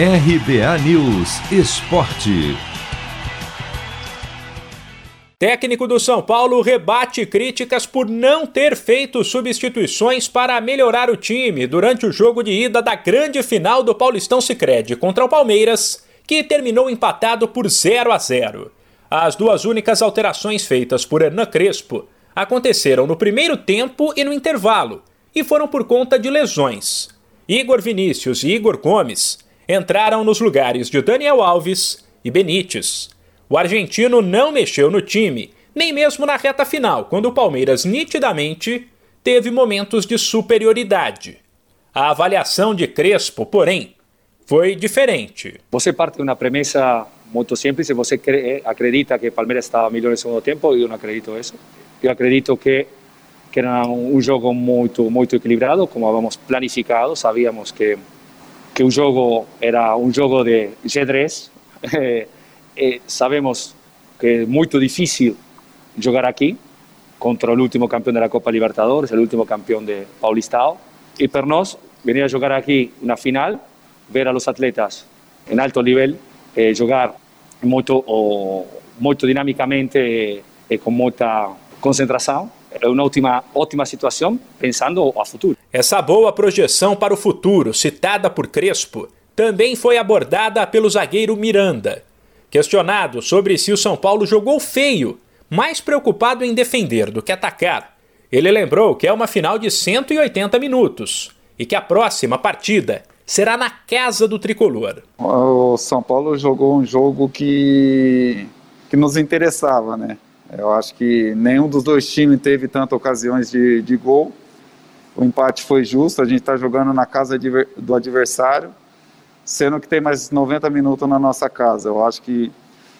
RBA News Esporte. Técnico do São Paulo rebate críticas por não ter feito substituições para melhorar o time durante o jogo de ida da grande final do Paulistão Sicredi contra o Palmeiras, que terminou empatado por 0 a 0. As duas únicas alterações feitas por Hernan Crespo aconteceram no primeiro tempo e no intervalo, e foram por conta de lesões. Igor Vinícius e Igor Gomes entraram nos lugares de Daniel Alves e Benítez. O argentino não mexeu no time, nem mesmo na reta final, quando o Palmeiras nitidamente teve momentos de superioridade. A avaliação de Crespo, porém, foi diferente. Você parte de uma premissa muito simples, você acredita que o Palmeiras estava melhor no segundo tempo, eu não acredito isso. Eu acredito que, que era um jogo muito, muito equilibrado, como havíamos planificado, sabíamos que, que o jogo era um jogo de xadrez, eh, sabemos que é muito difícil jogar aqui contra o último campeão da Copa Libertadores, o último campeão de Paulistão. E para nós, venir a jogar aqui na final, ver a los atletas em alto nível, eh, jogar muito, oh, muito dinamicamente e eh, com muita concentração. É uma ótima, ótima situação pensando a futuro. Essa boa projeção para o futuro, citada por Crespo, também foi abordada pelo zagueiro Miranda, Questionado sobre se o São Paulo jogou feio, mais preocupado em defender do que atacar, ele lembrou que é uma final de 180 minutos e que a próxima partida será na casa do tricolor. O São Paulo jogou um jogo que, que nos interessava, né? Eu acho que nenhum dos dois times teve tantas ocasiões de, de gol. O empate foi justo, a gente está jogando na casa do adversário sendo que tem mais 90 minutos na nossa casa. Eu acho que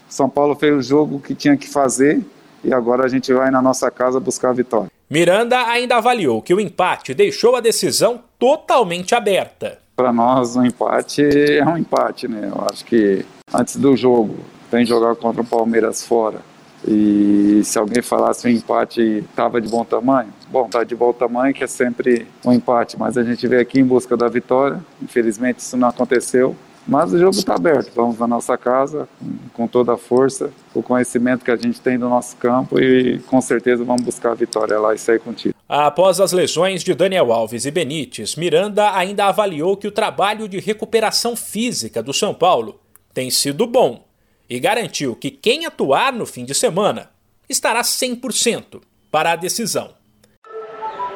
São Paulo fez o jogo que tinha que fazer e agora a gente vai na nossa casa buscar a vitória. Miranda ainda avaliou que o empate deixou a decisão totalmente aberta. Para nós, um empate é um empate, né? Eu acho que antes do jogo, tem jogar contra o Palmeiras fora e se alguém falasse um empate estava de bom tamanho, bom, está de bom tamanho que é sempre um empate, mas a gente veio aqui em busca da vitória. Infelizmente isso não aconteceu, mas o jogo está aberto. Vamos na nossa casa com toda a força, o conhecimento que a gente tem do nosso campo e com certeza vamos buscar a vitória lá e sair contigo. Após as lesões de Daniel Alves e Benítez, Miranda ainda avaliou que o trabalho de recuperação física do São Paulo tem sido bom e garantiu que quem atuar no fim de semana estará 100% para a decisão.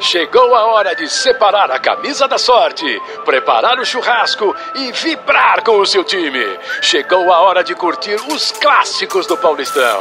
Chegou a hora de separar a camisa da sorte, preparar o churrasco e vibrar com o seu time. Chegou a hora de curtir os clássicos do Paulistão.